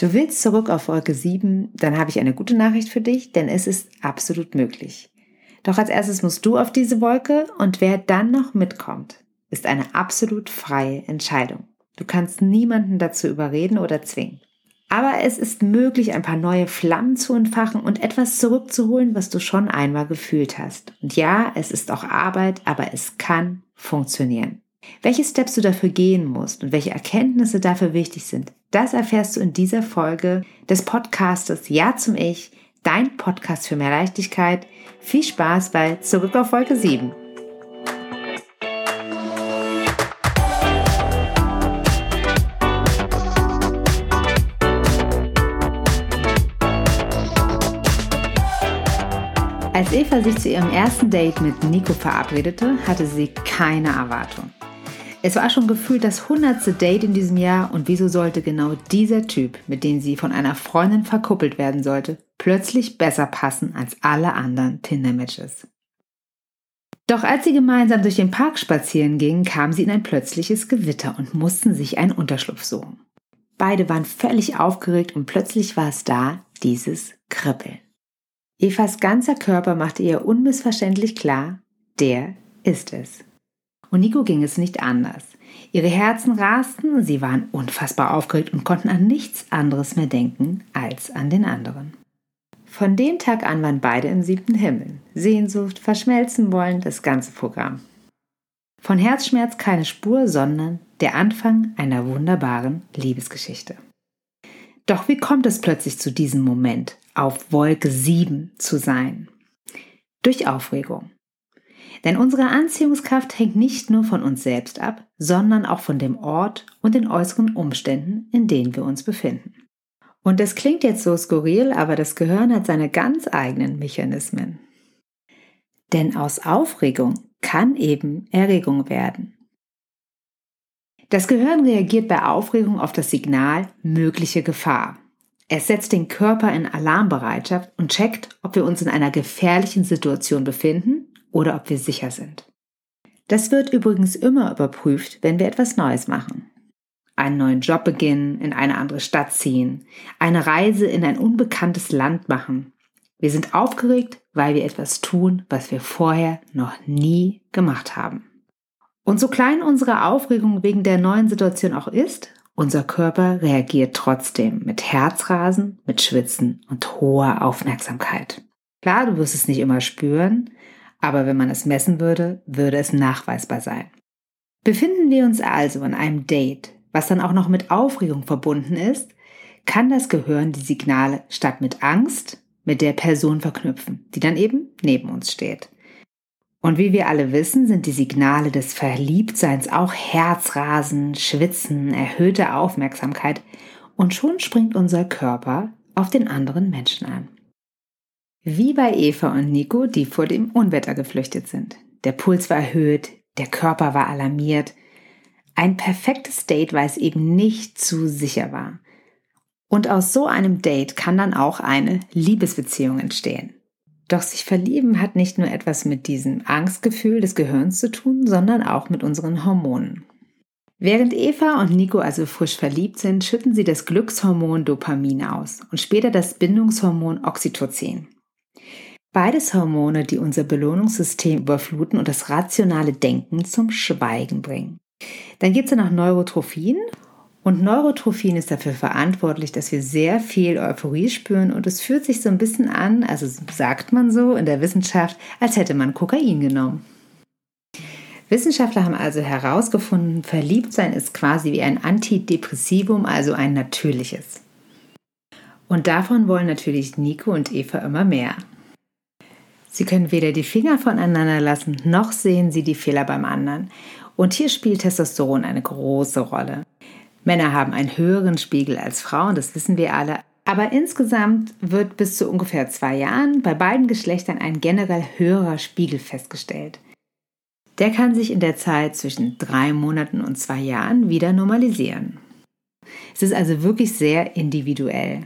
Du willst zurück auf Wolke 7, dann habe ich eine gute Nachricht für dich, denn es ist absolut möglich. Doch als erstes musst du auf diese Wolke und wer dann noch mitkommt, ist eine absolut freie Entscheidung. Du kannst niemanden dazu überreden oder zwingen. Aber es ist möglich, ein paar neue Flammen zu entfachen und etwas zurückzuholen, was du schon einmal gefühlt hast. Und ja, es ist auch Arbeit, aber es kann funktionieren. Welche Steps du dafür gehen musst und welche Erkenntnisse dafür wichtig sind, das erfährst du in dieser Folge des Podcastes Ja zum Ich, dein Podcast für mehr Leichtigkeit. Viel Spaß bei Zurück auf Folge 7. Als Eva sich zu ihrem ersten Date mit Nico verabredete, hatte sie keine Erwartung. Es war schon gefühlt das hundertste Date in diesem Jahr und wieso sollte genau dieser Typ, mit dem sie von einer Freundin verkuppelt werden sollte, plötzlich besser passen als alle anderen Tinder-Matches? Doch als sie gemeinsam durch den Park spazieren gingen, kam sie in ein plötzliches Gewitter und mussten sich einen Unterschlupf suchen. Beide waren völlig aufgeregt und plötzlich war es da, dieses Kribbeln. Evas ganzer Körper machte ihr unmissverständlich klar, der ist es. Und Nico ging es nicht anders. Ihre Herzen rasten, sie waren unfassbar aufgeregt und konnten an nichts anderes mehr denken als an den anderen. Von dem Tag an waren beide im siebten Himmel. Sehnsucht, verschmelzen wollen, das ganze Programm. Von Herzschmerz keine Spur, sondern der Anfang einer wunderbaren Liebesgeschichte. Doch wie kommt es plötzlich zu diesem Moment, auf Wolke 7 zu sein? Durch Aufregung. Denn unsere Anziehungskraft hängt nicht nur von uns selbst ab, sondern auch von dem Ort und den äußeren Umständen, in denen wir uns befinden. Und das klingt jetzt so skurril, aber das Gehirn hat seine ganz eigenen Mechanismen. Denn aus Aufregung kann eben Erregung werden. Das Gehirn reagiert bei Aufregung auf das Signal mögliche Gefahr. Es setzt den Körper in Alarmbereitschaft und checkt, ob wir uns in einer gefährlichen Situation befinden oder ob wir sicher sind. Das wird übrigens immer überprüft, wenn wir etwas Neues machen. Einen neuen Job beginnen, in eine andere Stadt ziehen, eine Reise in ein unbekanntes Land machen. Wir sind aufgeregt, weil wir etwas tun, was wir vorher noch nie gemacht haben. Und so klein unsere Aufregung wegen der neuen Situation auch ist, unser Körper reagiert trotzdem mit Herzrasen, mit Schwitzen und hoher Aufmerksamkeit. Klar, du wirst es nicht immer spüren, aber wenn man es messen würde, würde es nachweisbar sein. Befinden wir uns also in einem Date, was dann auch noch mit Aufregung verbunden ist, kann das Gehirn die Signale statt mit Angst mit der Person verknüpfen, die dann eben neben uns steht. Und wie wir alle wissen, sind die Signale des Verliebtseins auch Herzrasen, Schwitzen, erhöhte Aufmerksamkeit und schon springt unser Körper auf den anderen Menschen an. Wie bei Eva und Nico, die vor dem Unwetter geflüchtet sind. Der Puls war erhöht, der Körper war alarmiert. Ein perfektes Date, weil es eben nicht zu sicher war. Und aus so einem Date kann dann auch eine Liebesbeziehung entstehen. Doch sich verlieben hat nicht nur etwas mit diesem Angstgefühl des Gehirns zu tun, sondern auch mit unseren Hormonen. Während Eva und Nico also frisch verliebt sind, schütten sie das Glückshormon Dopamin aus und später das Bindungshormon Oxytocin. Beides Hormone, die unser Belohnungssystem überfluten und das rationale Denken zum Schweigen bringen. Dann gibt es noch Neurotrophin. Und Neurotrophin ist dafür verantwortlich, dass wir sehr viel Euphorie spüren und es fühlt sich so ein bisschen an, also sagt man so in der Wissenschaft, als hätte man Kokain genommen. Wissenschaftler haben also herausgefunden, Verliebtsein ist quasi wie ein Antidepressivum, also ein natürliches. Und davon wollen natürlich Nico und Eva immer mehr. Sie können weder die Finger voneinander lassen, noch sehen sie die Fehler beim anderen. Und hier spielt Testosteron eine große Rolle. Männer haben einen höheren Spiegel als Frauen, das wissen wir alle. Aber insgesamt wird bis zu ungefähr zwei Jahren bei beiden Geschlechtern ein generell höherer Spiegel festgestellt. Der kann sich in der Zeit zwischen drei Monaten und zwei Jahren wieder normalisieren. Es ist also wirklich sehr individuell.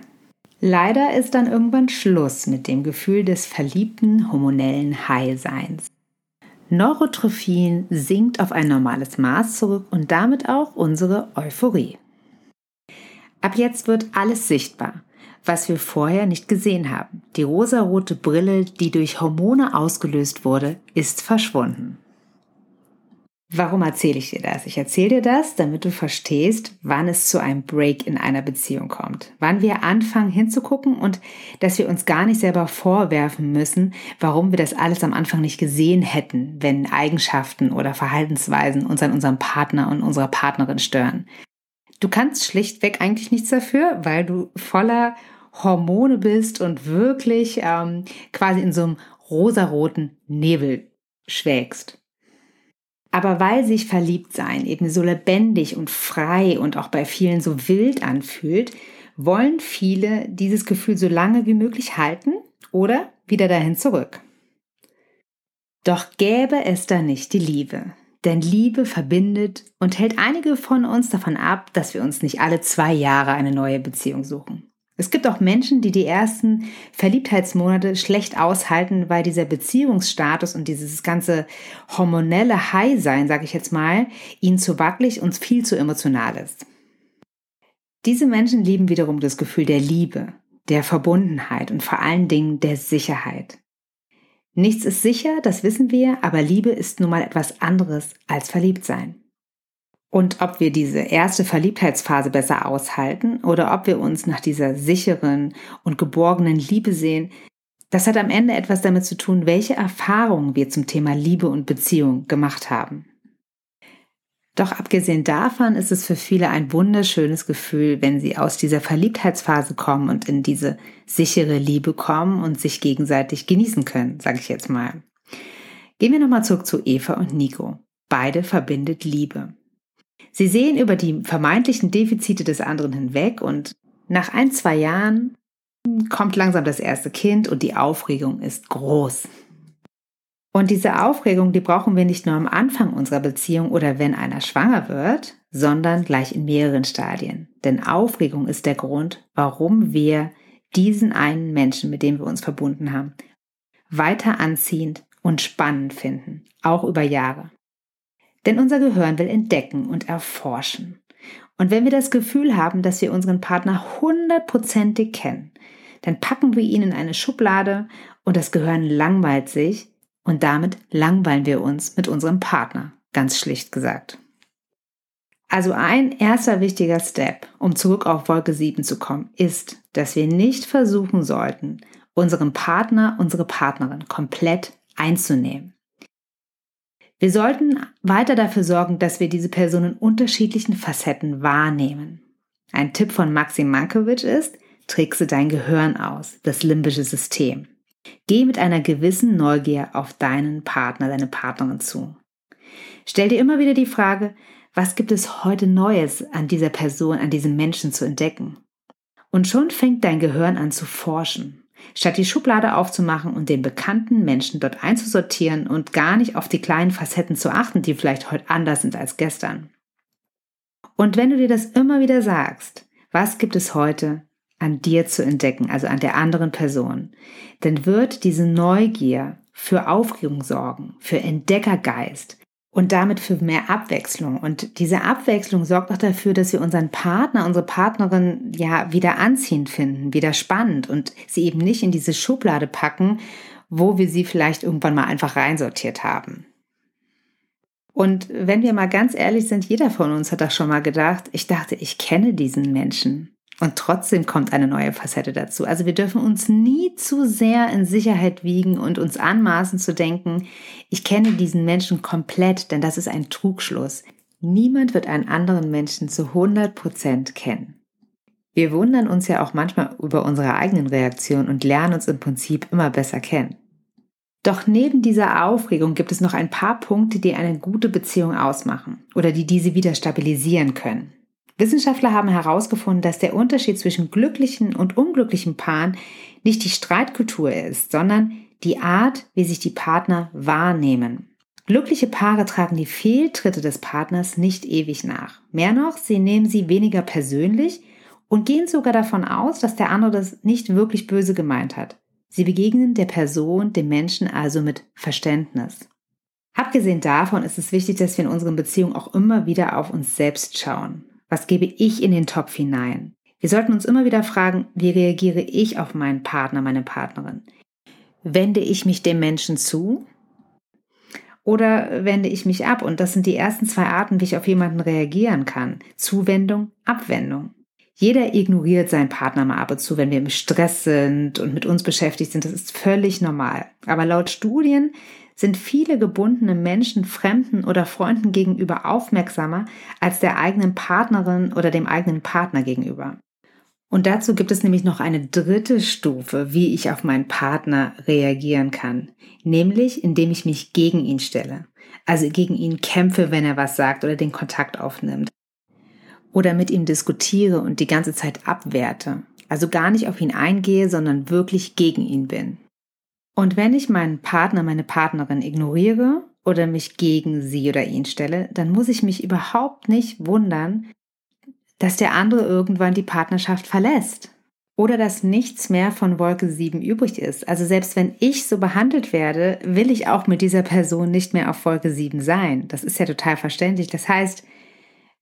Leider ist dann irgendwann Schluss mit dem Gefühl des verliebten hormonellen High-Seins. Neurotrophin sinkt auf ein normales Maß zurück und damit auch unsere Euphorie. Ab jetzt wird alles sichtbar, was wir vorher nicht gesehen haben. Die rosarote Brille, die durch Hormone ausgelöst wurde, ist verschwunden. Warum erzähle ich dir das? Ich erzähle dir das, damit du verstehst, wann es zu einem Break in einer Beziehung kommt. Wann wir anfangen hinzugucken und dass wir uns gar nicht selber vorwerfen müssen, warum wir das alles am Anfang nicht gesehen hätten, wenn Eigenschaften oder Verhaltensweisen uns an unserem Partner und unserer Partnerin stören. Du kannst schlichtweg eigentlich nichts dafür, weil du voller Hormone bist und wirklich ähm, quasi in so einem rosaroten Nebel schwägst. Aber weil sich Verliebtsein eben so lebendig und frei und auch bei vielen so wild anfühlt, wollen viele dieses Gefühl so lange wie möglich halten oder wieder dahin zurück. Doch gäbe es da nicht die Liebe. Denn Liebe verbindet und hält einige von uns davon ab, dass wir uns nicht alle zwei Jahre eine neue Beziehung suchen. Es gibt auch Menschen, die die ersten Verliebtheitsmonate schlecht aushalten, weil dieser Beziehungsstatus und dieses ganze hormonelle High-Sein, sage ich jetzt mal, ihnen zu wackelig und viel zu emotional ist. Diese Menschen lieben wiederum das Gefühl der Liebe, der Verbundenheit und vor allen Dingen der Sicherheit. Nichts ist sicher, das wissen wir, aber Liebe ist nun mal etwas anderes als Verliebtsein. Und ob wir diese erste Verliebtheitsphase besser aushalten oder ob wir uns nach dieser sicheren und geborgenen Liebe sehen, das hat am Ende etwas damit zu tun, welche Erfahrungen wir zum Thema Liebe und Beziehung gemacht haben. Doch abgesehen davon ist es für viele ein wunderschönes Gefühl, wenn sie aus dieser Verliebtheitsphase kommen und in diese sichere Liebe kommen und sich gegenseitig genießen können, sage ich jetzt mal. Gehen wir nochmal zurück zu Eva und Nico. Beide verbindet Liebe. Sie sehen über die vermeintlichen Defizite des anderen hinweg und nach ein, zwei Jahren kommt langsam das erste Kind und die Aufregung ist groß. Und diese Aufregung, die brauchen wir nicht nur am Anfang unserer Beziehung oder wenn einer schwanger wird, sondern gleich in mehreren Stadien. Denn Aufregung ist der Grund, warum wir diesen einen Menschen, mit dem wir uns verbunden haben, weiter anziehend und spannend finden, auch über Jahre. Denn unser Gehirn will entdecken und erforschen. Und wenn wir das Gefühl haben, dass wir unseren Partner hundertprozentig kennen, dann packen wir ihn in eine Schublade und das Gehirn langweilt sich und damit langweilen wir uns mit unserem Partner, ganz schlicht gesagt. Also ein erster wichtiger Step, um zurück auf Wolke 7 zu kommen, ist, dass wir nicht versuchen sollten, unseren Partner, unsere Partnerin komplett einzunehmen. Wir sollten weiter dafür sorgen, dass wir diese Person in unterschiedlichen Facetten wahrnehmen. Ein Tipp von Maxim Mankiewicz ist, trickse dein Gehirn aus, das limbische System. Geh mit einer gewissen Neugier auf deinen Partner, deine Partnerin zu. Stell dir immer wieder die Frage, was gibt es heute Neues an dieser Person, an diesem Menschen zu entdecken? Und schon fängt dein Gehirn an zu forschen. Statt die Schublade aufzumachen und den bekannten Menschen dort einzusortieren und gar nicht auf die kleinen Facetten zu achten, die vielleicht heute anders sind als gestern. Und wenn du dir das immer wieder sagst, was gibt es heute an dir zu entdecken, also an der anderen Person, dann wird diese Neugier für Aufregung sorgen, für Entdeckergeist, und damit für mehr Abwechslung. Und diese Abwechslung sorgt auch dafür, dass wir unseren Partner, unsere Partnerin ja wieder anziehend finden, wieder spannend und sie eben nicht in diese Schublade packen, wo wir sie vielleicht irgendwann mal einfach reinsortiert haben. Und wenn wir mal ganz ehrlich sind, jeder von uns hat das schon mal gedacht, ich dachte, ich kenne diesen Menschen. Und trotzdem kommt eine neue Facette dazu. Also wir dürfen uns nie zu sehr in Sicherheit wiegen und uns anmaßen zu denken, ich kenne diesen Menschen komplett, denn das ist ein Trugschluss. Niemand wird einen anderen Menschen zu 100 Prozent kennen. Wir wundern uns ja auch manchmal über unsere eigenen Reaktionen und lernen uns im Prinzip immer besser kennen. Doch neben dieser Aufregung gibt es noch ein paar Punkte, die eine gute Beziehung ausmachen oder die diese wieder stabilisieren können. Wissenschaftler haben herausgefunden, dass der Unterschied zwischen glücklichen und unglücklichen Paaren nicht die Streitkultur ist, sondern die Art, wie sich die Partner wahrnehmen. Glückliche Paare tragen die Fehltritte des Partners nicht ewig nach. Mehr noch, sie nehmen sie weniger persönlich und gehen sogar davon aus, dass der andere das nicht wirklich böse gemeint hat. Sie begegnen der Person, dem Menschen also mit Verständnis. Abgesehen davon ist es wichtig, dass wir in unseren Beziehungen auch immer wieder auf uns selbst schauen. Was gebe ich in den Topf hinein? Wir sollten uns immer wieder fragen, wie reagiere ich auf meinen Partner, meine Partnerin? Wende ich mich dem Menschen zu oder wende ich mich ab? Und das sind die ersten zwei Arten, wie ich auf jemanden reagieren kann. Zuwendung, Abwendung. Jeder ignoriert seinen Partner mal ab und zu, wenn wir im Stress sind und mit uns beschäftigt sind. Das ist völlig normal. Aber laut Studien sind viele gebundene Menschen Fremden oder Freunden gegenüber aufmerksamer als der eigenen Partnerin oder dem eigenen Partner gegenüber. Und dazu gibt es nämlich noch eine dritte Stufe, wie ich auf meinen Partner reagieren kann, nämlich indem ich mich gegen ihn stelle, also gegen ihn kämpfe, wenn er was sagt oder den Kontakt aufnimmt, oder mit ihm diskutiere und die ganze Zeit abwerte, also gar nicht auf ihn eingehe, sondern wirklich gegen ihn bin. Und wenn ich meinen Partner, meine Partnerin ignoriere oder mich gegen sie oder ihn stelle, dann muss ich mich überhaupt nicht wundern, dass der andere irgendwann die Partnerschaft verlässt oder dass nichts mehr von Wolke 7 übrig ist. Also selbst wenn ich so behandelt werde, will ich auch mit dieser Person nicht mehr auf Wolke 7 sein. Das ist ja total verständlich. Das heißt,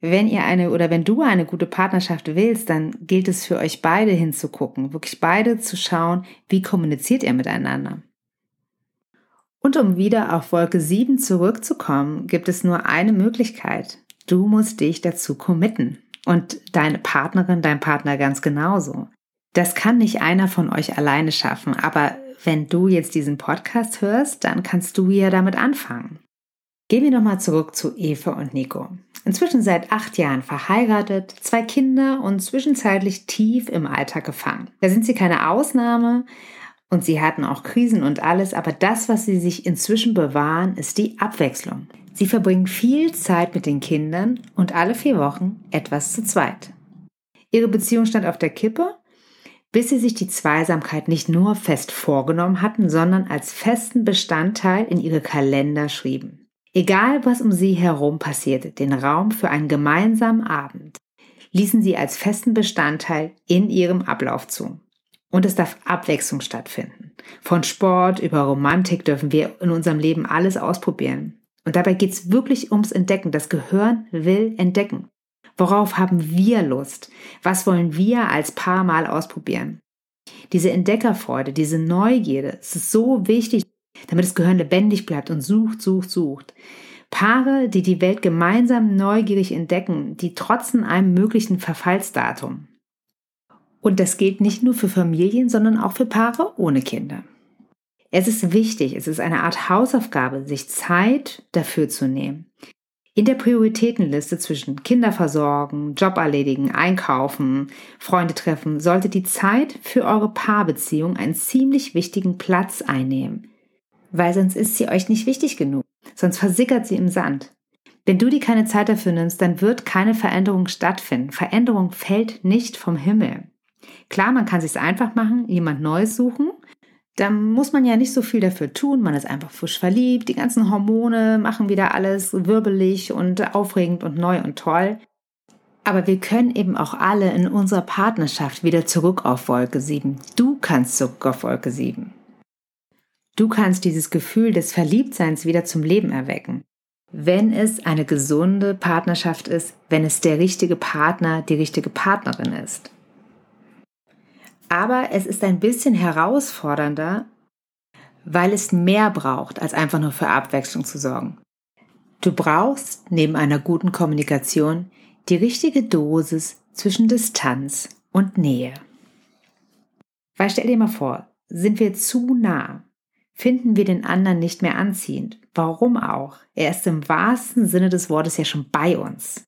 wenn ihr eine oder wenn du eine gute Partnerschaft willst, dann gilt es für euch beide hinzugucken, wirklich beide zu schauen, wie kommuniziert ihr miteinander. Und um wieder auf Wolke 7 zurückzukommen, gibt es nur eine Möglichkeit. Du musst dich dazu committen. Und deine Partnerin, dein Partner ganz genauso. Das kann nicht einer von euch alleine schaffen, aber wenn du jetzt diesen Podcast hörst, dann kannst du ja damit anfangen. Gehen wir nochmal zurück zu Eva und Nico. Inzwischen seit acht Jahren verheiratet, zwei Kinder und zwischenzeitlich tief im Alltag gefangen. Da sind sie keine Ausnahme und sie hatten auch Krisen und alles, aber das, was sie sich inzwischen bewahren, ist die Abwechslung. Sie verbringen viel Zeit mit den Kindern und alle vier Wochen etwas zu zweit. Ihre Beziehung stand auf der Kippe, bis sie sich die Zweisamkeit nicht nur fest vorgenommen hatten, sondern als festen Bestandteil in ihre Kalender schrieben. Egal, was um sie herum passierte, den Raum für einen gemeinsamen Abend ließen sie als festen Bestandteil in ihrem Ablauf zu. Und es darf Abwechslung stattfinden. Von Sport über Romantik dürfen wir in unserem Leben alles ausprobieren. Und dabei geht es wirklich ums Entdecken. Das Gehirn will entdecken. Worauf haben wir Lust? Was wollen wir als Paar mal ausprobieren? Diese Entdeckerfreude, diese Neugierde, es ist so wichtig, damit das Gehirn lebendig bleibt und sucht, sucht, sucht. Paare, die die Welt gemeinsam neugierig entdecken, die trotzen einem möglichen Verfallsdatum. Und das gilt nicht nur für Familien, sondern auch für Paare ohne Kinder. Es ist wichtig, es ist eine Art Hausaufgabe, sich Zeit dafür zu nehmen. In der Prioritätenliste zwischen Kinderversorgen, Job erledigen, einkaufen, Freunde treffen, sollte die Zeit für eure Paarbeziehung einen ziemlich wichtigen Platz einnehmen. Weil sonst ist sie euch nicht wichtig genug. Sonst versickert sie im Sand. Wenn du dir keine Zeit dafür nimmst, dann wird keine Veränderung stattfinden. Veränderung fällt nicht vom Himmel. Klar, man kann sich's einfach machen, jemand Neues suchen, da muss man ja nicht so viel dafür tun. Man ist einfach frisch verliebt. Die ganzen Hormone machen wieder alles wirbelig und aufregend und neu und toll. Aber wir können eben auch alle in unserer Partnerschaft wieder zurück auf Wolke 7. Du kannst zurück auf Wolke 7. Du kannst dieses Gefühl des Verliebtseins wieder zum Leben erwecken. Wenn es eine gesunde Partnerschaft ist, wenn es der richtige Partner, die richtige Partnerin ist. Aber es ist ein bisschen herausfordernder, weil es mehr braucht, als einfach nur für Abwechslung zu sorgen. Du brauchst neben einer guten Kommunikation die richtige Dosis zwischen Distanz und Nähe. Weil stell dir mal vor, sind wir zu nah, finden wir den anderen nicht mehr anziehend. Warum auch? Er ist im wahrsten Sinne des Wortes ja schon bei uns.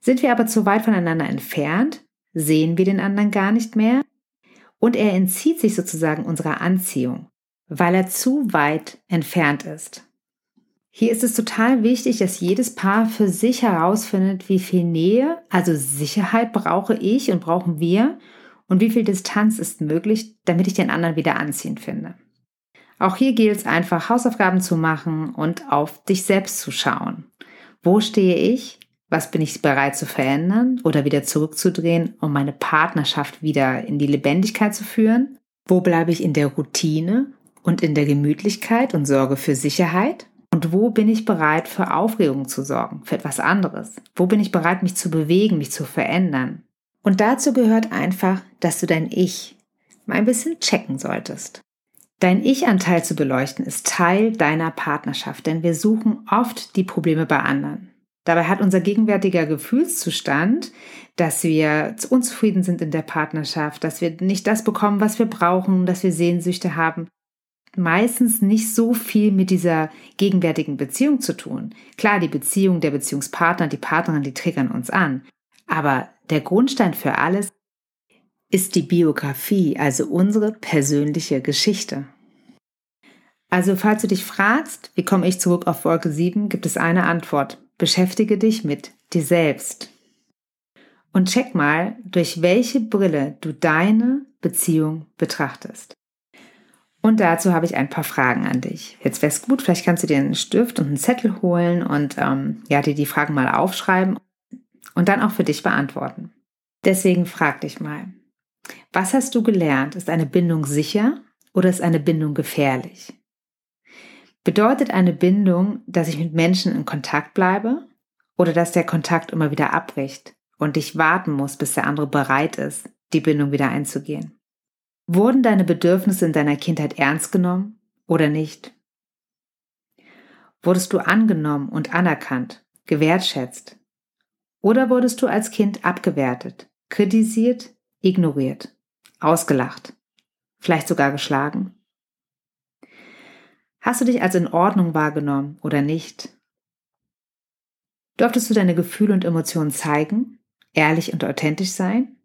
Sind wir aber zu weit voneinander entfernt, sehen wir den anderen gar nicht mehr und er entzieht sich sozusagen unserer Anziehung, weil er zu weit entfernt ist. Hier ist es total wichtig, dass jedes Paar für sich herausfindet, wie viel Nähe, also Sicherheit brauche ich und brauchen wir und wie viel Distanz ist möglich, damit ich den anderen wieder anziehend finde. Auch hier gilt es einfach, Hausaufgaben zu machen und auf dich selbst zu schauen. Wo stehe ich? Was bin ich bereit zu verändern oder wieder zurückzudrehen, um meine Partnerschaft wieder in die Lebendigkeit zu führen? Wo bleibe ich in der Routine und in der Gemütlichkeit und sorge für Sicherheit? Und wo bin ich bereit für Aufregung zu sorgen, für etwas anderes? Wo bin ich bereit, mich zu bewegen, mich zu verändern? Und dazu gehört einfach, dass du dein Ich mal ein bisschen checken solltest. Dein Ich-Anteil zu beleuchten ist Teil deiner Partnerschaft, denn wir suchen oft die Probleme bei anderen. Dabei hat unser gegenwärtiger Gefühlszustand, dass wir unzufrieden sind in der Partnerschaft, dass wir nicht das bekommen, was wir brauchen, dass wir Sehnsüchte haben, meistens nicht so viel mit dieser gegenwärtigen Beziehung zu tun. Klar, die Beziehung, der Beziehungspartner, die Partnerin, die triggern uns an. Aber der Grundstein für alles ist die Biografie, also unsere persönliche Geschichte. Also falls du dich fragst, wie komme ich zurück auf Wolke 7, gibt es eine Antwort. Beschäftige dich mit dir selbst. Und check mal, durch welche Brille du deine Beziehung betrachtest. Und dazu habe ich ein paar Fragen an dich. Jetzt wäre es gut, vielleicht kannst du dir einen Stift und einen Zettel holen und ähm, ja, dir die Fragen mal aufschreiben und dann auch für dich beantworten. Deswegen frag dich mal, was hast du gelernt? Ist eine Bindung sicher oder ist eine Bindung gefährlich? Bedeutet eine Bindung, dass ich mit Menschen in Kontakt bleibe oder dass der Kontakt immer wieder abbricht und ich warten muss, bis der andere bereit ist, die Bindung wieder einzugehen? Wurden deine Bedürfnisse in deiner Kindheit ernst genommen oder nicht? Wurdest du angenommen und anerkannt, gewertschätzt? Oder wurdest du als Kind abgewertet, kritisiert, ignoriert, ausgelacht, vielleicht sogar geschlagen? Hast du dich als in Ordnung wahrgenommen oder nicht? Durftest du deine Gefühle und Emotionen zeigen, ehrlich und authentisch sein?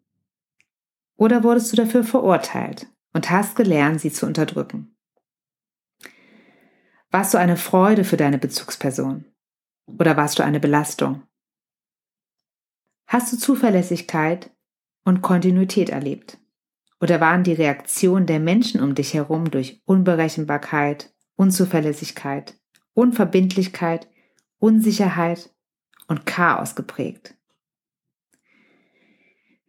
Oder wurdest du dafür verurteilt und hast gelernt, sie zu unterdrücken? Warst du eine Freude für deine Bezugsperson? Oder warst du eine Belastung? Hast du Zuverlässigkeit und Kontinuität erlebt? Oder waren die Reaktionen der Menschen um dich herum durch Unberechenbarkeit, Unzuverlässigkeit, Unverbindlichkeit, Unsicherheit und Chaos geprägt?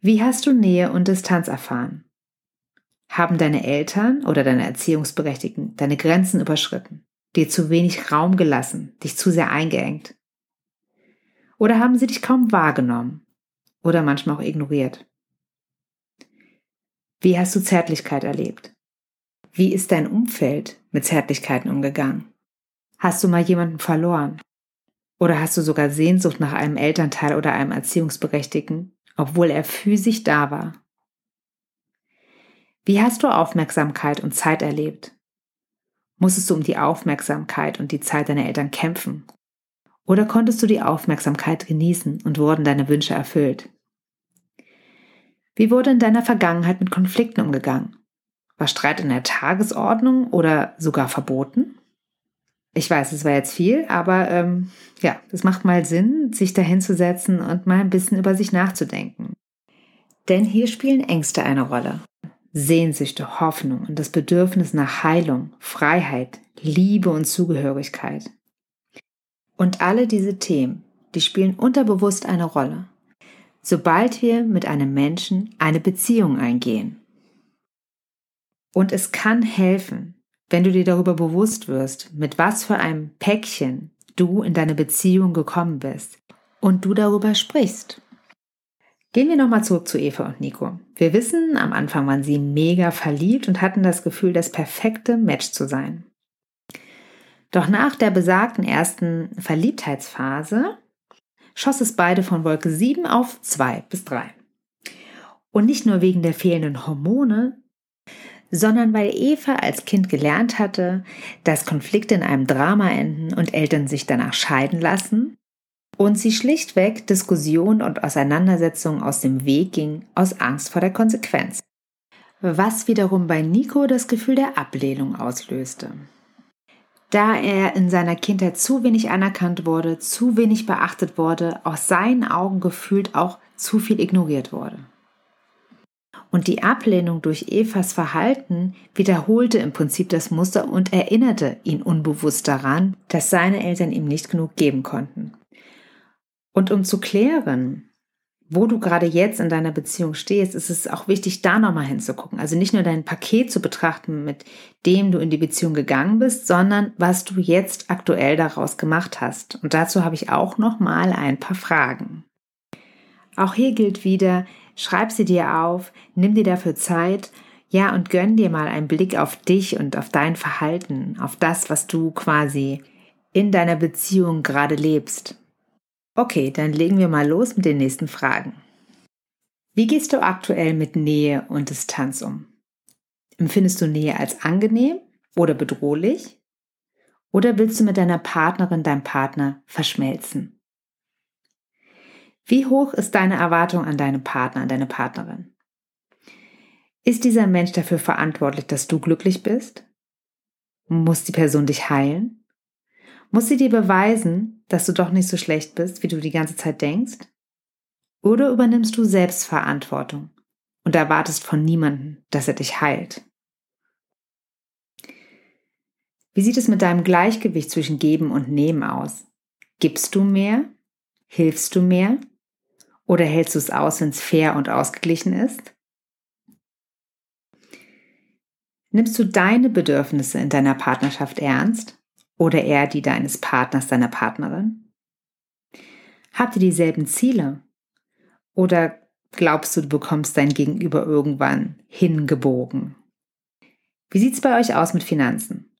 Wie hast du Nähe und Distanz erfahren? Haben deine Eltern oder deine Erziehungsberechtigten deine Grenzen überschritten, dir zu wenig Raum gelassen, dich zu sehr eingeengt? Oder haben sie dich kaum wahrgenommen oder manchmal auch ignoriert. Wie hast du Zärtlichkeit erlebt? Wie ist dein Umfeld mit Zärtlichkeiten umgegangen? Hast du mal jemanden verloren? Oder hast du sogar Sehnsucht nach einem Elternteil oder einem Erziehungsberechtigten, obwohl er physisch da war? Wie hast du Aufmerksamkeit und Zeit erlebt? Musstest du um die Aufmerksamkeit und die Zeit deiner Eltern kämpfen? Oder konntest du die Aufmerksamkeit genießen und wurden deine Wünsche erfüllt? Wie wurde in deiner Vergangenheit mit Konflikten umgegangen? War Streit in der Tagesordnung oder sogar verboten? Ich weiß, es war jetzt viel, aber ähm, ja, es macht mal Sinn, sich dahinzusetzen und mal ein bisschen über sich nachzudenken. Denn hier spielen Ängste eine Rolle. Sehnsüchte, Hoffnung und das Bedürfnis nach Heilung, Freiheit, Liebe und Zugehörigkeit. Und alle diese Themen, die spielen unterbewusst eine Rolle sobald wir mit einem Menschen eine Beziehung eingehen. Und es kann helfen, wenn du dir darüber bewusst wirst, mit was für einem Päckchen du in deine Beziehung gekommen bist und du darüber sprichst. Gehen wir nochmal zurück zu Eva und Nico. Wir wissen, am Anfang waren sie mega verliebt und hatten das Gefühl, das perfekte Match zu sein. Doch nach der besagten ersten Verliebtheitsphase schoss es beide von Wolke 7 auf 2 bis 3. Und nicht nur wegen der fehlenden Hormone, sondern weil Eva als Kind gelernt hatte, dass Konflikte in einem Drama enden und Eltern sich danach scheiden lassen und sie schlichtweg Diskussionen und Auseinandersetzungen aus dem Weg ging aus Angst vor der Konsequenz. Was wiederum bei Nico das Gefühl der Ablehnung auslöste da er in seiner Kindheit zu wenig anerkannt wurde, zu wenig beachtet wurde, aus seinen Augen gefühlt auch zu viel ignoriert wurde. Und die Ablehnung durch Evas Verhalten wiederholte im Prinzip das Muster und erinnerte ihn unbewusst daran, dass seine Eltern ihm nicht genug geben konnten. Und um zu klären, wo du gerade jetzt in deiner Beziehung stehst, ist es auch wichtig, da nochmal hinzugucken. Also nicht nur dein Paket zu betrachten, mit dem du in die Beziehung gegangen bist, sondern was du jetzt aktuell daraus gemacht hast. Und dazu habe ich auch nochmal ein paar Fragen. Auch hier gilt wieder, Schreib sie dir auf, nimm dir dafür Zeit, ja, und gönn dir mal einen Blick auf dich und auf dein Verhalten, auf das, was du quasi in deiner Beziehung gerade lebst. Okay, dann legen wir mal los mit den nächsten Fragen. Wie gehst du aktuell mit Nähe und Distanz um? Empfindest du Nähe als angenehm oder bedrohlich? Oder willst du mit deiner Partnerin, deinem Partner verschmelzen? Wie hoch ist deine Erwartung an deinen Partner, an deine Partnerin? Ist dieser Mensch dafür verantwortlich, dass du glücklich bist? Muss die Person dich heilen? Muss sie dir beweisen, dass du doch nicht so schlecht bist, wie du die ganze Zeit denkst? Oder übernimmst du Selbstverantwortung und erwartest von niemandem, dass er dich heilt? Wie sieht es mit deinem Gleichgewicht zwischen Geben und Nehmen aus? Gibst du mehr? Hilfst du mehr? Oder hältst du es aus, wenn es fair und ausgeglichen ist? Nimmst du deine Bedürfnisse in deiner Partnerschaft ernst oder eher die deines Partners, deiner Partnerin? Habt ihr dieselben Ziele oder glaubst du, du bekommst dein Gegenüber irgendwann hingebogen? Wie sieht's bei euch aus mit Finanzen?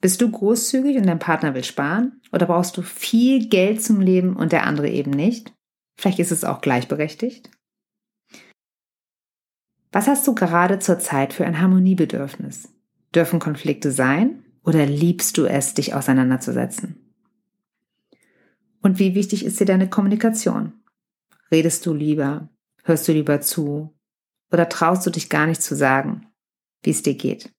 Bist du großzügig und dein Partner will sparen? Oder brauchst du viel Geld zum Leben und der andere eben nicht? Vielleicht ist es auch gleichberechtigt. Was hast du gerade zur Zeit für ein Harmoniebedürfnis? Dürfen Konflikte sein oder liebst du es, dich auseinanderzusetzen? Und wie wichtig ist dir deine Kommunikation? Redest du lieber? Hörst du lieber zu? Oder traust du dich gar nicht zu sagen, wie es dir geht?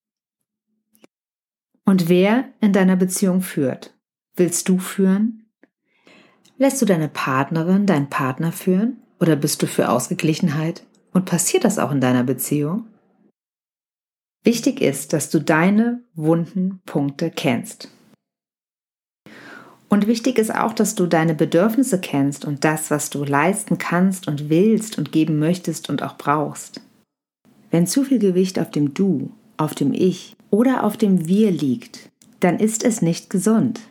Und wer in deiner Beziehung führt? Willst du führen? Lässt du deine Partnerin, deinen Partner führen? Oder bist du für Ausgeglichenheit? Und passiert das auch in deiner Beziehung? Wichtig ist, dass du deine wunden Punkte kennst. Und wichtig ist auch, dass du deine Bedürfnisse kennst und das, was du leisten kannst und willst und geben möchtest und auch brauchst. Wenn zu viel Gewicht auf dem Du, auf dem Ich oder auf dem Wir liegt, dann ist es nicht gesund.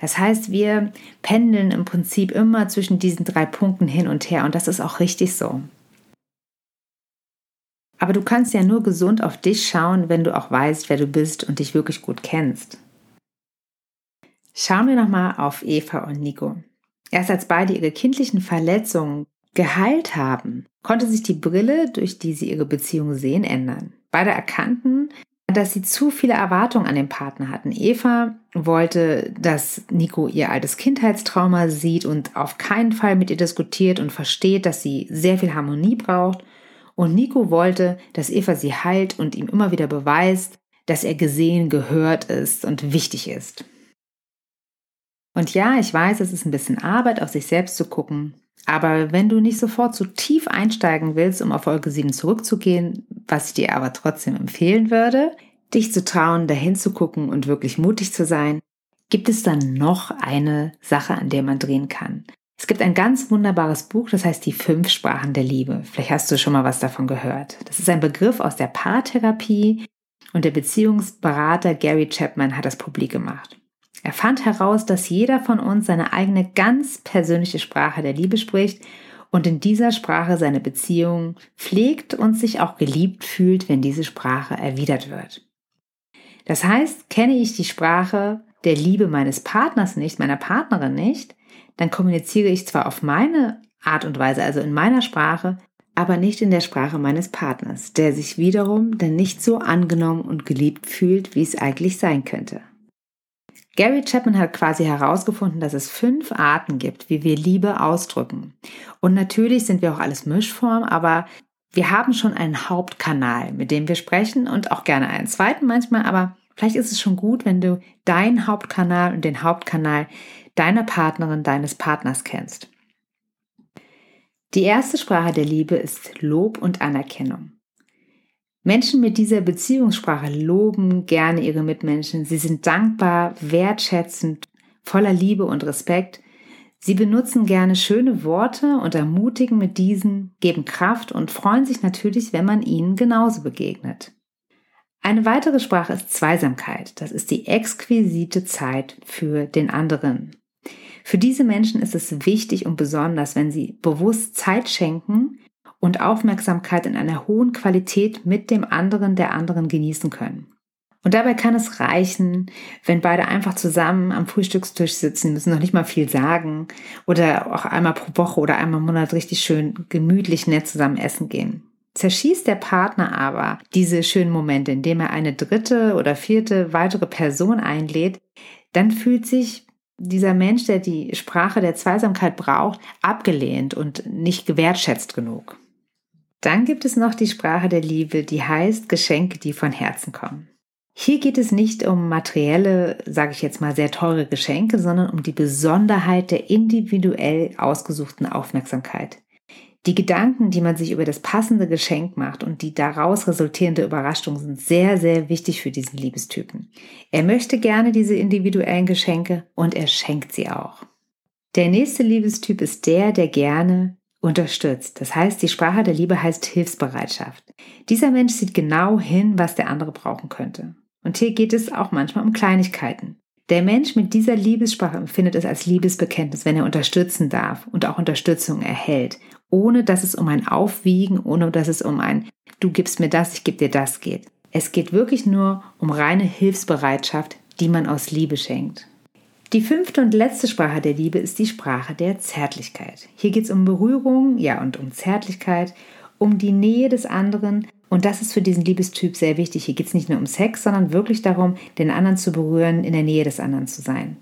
Das heißt, wir pendeln im Prinzip immer zwischen diesen drei Punkten hin und her und das ist auch richtig so. Aber du kannst ja nur gesund auf dich schauen, wenn du auch weißt, wer du bist und dich wirklich gut kennst. Schauen wir nochmal auf Eva und Nico. Erst als beide ihre kindlichen Verletzungen geheilt haben, konnte sich die Brille, durch die sie ihre Beziehung sehen, ändern. Beide erkannten, dass sie zu viele Erwartungen an den Partner hatten. Eva wollte, dass Nico ihr altes Kindheitstrauma sieht und auf keinen Fall mit ihr diskutiert und versteht, dass sie sehr viel Harmonie braucht. Und Nico wollte, dass Eva sie heilt und ihm immer wieder beweist, dass er gesehen, gehört ist und wichtig ist. Und ja, ich weiß, es ist ein bisschen Arbeit, auf sich selbst zu gucken. Aber wenn du nicht sofort so tief einsteigen willst, um auf Folge 7 zurückzugehen, was ich dir aber trotzdem empfehlen würde, dich zu trauen, dahin zu gucken und wirklich mutig zu sein, gibt es dann noch eine Sache, an der man drehen kann. Es gibt ein ganz wunderbares Buch, das heißt die fünf Sprachen der Liebe. Vielleicht hast du schon mal was davon gehört. Das ist ein Begriff aus der Paartherapie und der Beziehungsberater Gary Chapman hat das publik gemacht. Er fand heraus, dass jeder von uns seine eigene ganz persönliche Sprache der Liebe spricht und in dieser Sprache seine Beziehung pflegt und sich auch geliebt fühlt, wenn diese Sprache erwidert wird. Das heißt, kenne ich die Sprache der Liebe meines Partners nicht, meiner Partnerin nicht, dann kommuniziere ich zwar auf meine Art und Weise, also in meiner Sprache, aber nicht in der Sprache meines Partners, der sich wiederum dann nicht so angenommen und geliebt fühlt, wie es eigentlich sein könnte. Gary Chapman hat quasi herausgefunden, dass es fünf Arten gibt, wie wir Liebe ausdrücken. Und natürlich sind wir auch alles Mischform, aber wir haben schon einen Hauptkanal, mit dem wir sprechen und auch gerne einen zweiten manchmal, aber vielleicht ist es schon gut, wenn du deinen Hauptkanal und den Hauptkanal deiner Partnerin, deines Partners kennst. Die erste Sprache der Liebe ist Lob und Anerkennung. Menschen mit dieser Beziehungssprache loben gerne ihre Mitmenschen. Sie sind dankbar, wertschätzend, voller Liebe und Respekt. Sie benutzen gerne schöne Worte und ermutigen mit diesen, geben Kraft und freuen sich natürlich, wenn man ihnen genauso begegnet. Eine weitere Sprache ist Zweisamkeit. Das ist die exquisite Zeit für den anderen. Für diese Menschen ist es wichtig und besonders, wenn sie bewusst Zeit schenken und Aufmerksamkeit in einer hohen Qualität mit dem anderen der anderen genießen können. Und dabei kann es reichen, wenn beide einfach zusammen am Frühstückstisch sitzen, müssen noch nicht mal viel sagen oder auch einmal pro Woche oder einmal im Monat richtig schön gemütlich nett zusammen essen gehen. Zerschießt der Partner aber diese schönen Momente, indem er eine dritte oder vierte weitere Person einlädt, dann fühlt sich dieser Mensch, der die Sprache der Zweisamkeit braucht, abgelehnt und nicht gewertschätzt genug. Dann gibt es noch die Sprache der Liebe, die heißt Geschenke, die von Herzen kommen. Hier geht es nicht um materielle, sage ich jetzt mal, sehr teure Geschenke, sondern um die Besonderheit der individuell ausgesuchten Aufmerksamkeit. Die Gedanken, die man sich über das passende Geschenk macht und die daraus resultierende Überraschung sind sehr, sehr wichtig für diesen Liebestypen. Er möchte gerne diese individuellen Geschenke und er schenkt sie auch. Der nächste Liebestyp ist der, der gerne unterstützt. Das heißt, die Sprache der Liebe heißt Hilfsbereitschaft. Dieser Mensch sieht genau hin, was der andere brauchen könnte. Und hier geht es auch manchmal um Kleinigkeiten. Der Mensch mit dieser Liebessprache empfindet es als Liebesbekenntnis, wenn er unterstützen darf und auch Unterstützung erhält, ohne dass es um ein Aufwiegen, ohne dass es um ein Du gibst mir das, ich gebe dir das geht. Es geht wirklich nur um reine Hilfsbereitschaft, die man aus Liebe schenkt. Die fünfte und letzte Sprache der Liebe ist die Sprache der Zärtlichkeit. Hier geht es um Berührung, ja, und um Zärtlichkeit, um die Nähe des anderen, und das ist für diesen Liebestyp sehr wichtig. Hier geht es nicht nur um Sex, sondern wirklich darum, den anderen zu berühren, in der Nähe des anderen zu sein.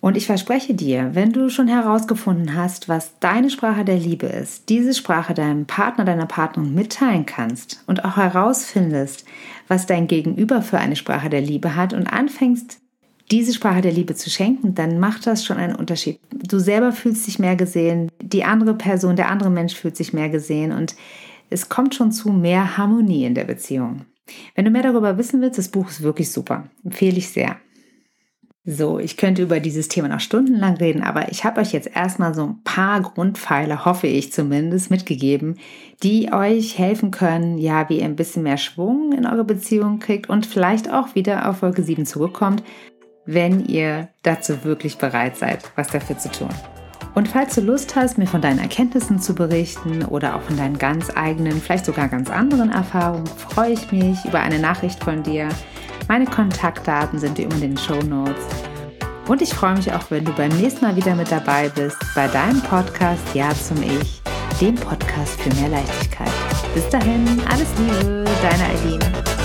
Und ich verspreche dir, wenn du schon herausgefunden hast, was deine Sprache der Liebe ist, diese Sprache deinem Partner, deiner Partnerin mitteilen kannst und auch herausfindest, was dein Gegenüber für eine Sprache der Liebe hat und anfängst, diese Sprache der Liebe zu schenken, dann macht das schon einen Unterschied. Du selber fühlst dich mehr gesehen, die andere Person, der andere Mensch fühlt sich mehr gesehen und es kommt schon zu mehr Harmonie in der Beziehung. Wenn du mehr darüber wissen willst, das Buch ist wirklich super. Empfehle ich sehr. So, ich könnte über dieses Thema noch stundenlang reden, aber ich habe euch jetzt erstmal so ein paar Grundpfeiler, hoffe ich zumindest, mitgegeben, die euch helfen können, ja, wie ihr ein bisschen mehr Schwung in eure Beziehung kriegt und vielleicht auch wieder auf Folge 7 zurückkommt, wenn ihr dazu wirklich bereit seid, was dafür zu tun. Und falls du Lust hast, mir von deinen Erkenntnissen zu berichten oder auch von deinen ganz eigenen, vielleicht sogar ganz anderen Erfahrungen, freue ich mich über eine Nachricht von dir. Meine Kontaktdaten sind wie immer in den Show Notes. Und ich freue mich auch, wenn du beim nächsten Mal wieder mit dabei bist bei deinem Podcast Ja zum Ich, dem Podcast für mehr Leichtigkeit. Bis dahin, alles Liebe, deine Aline.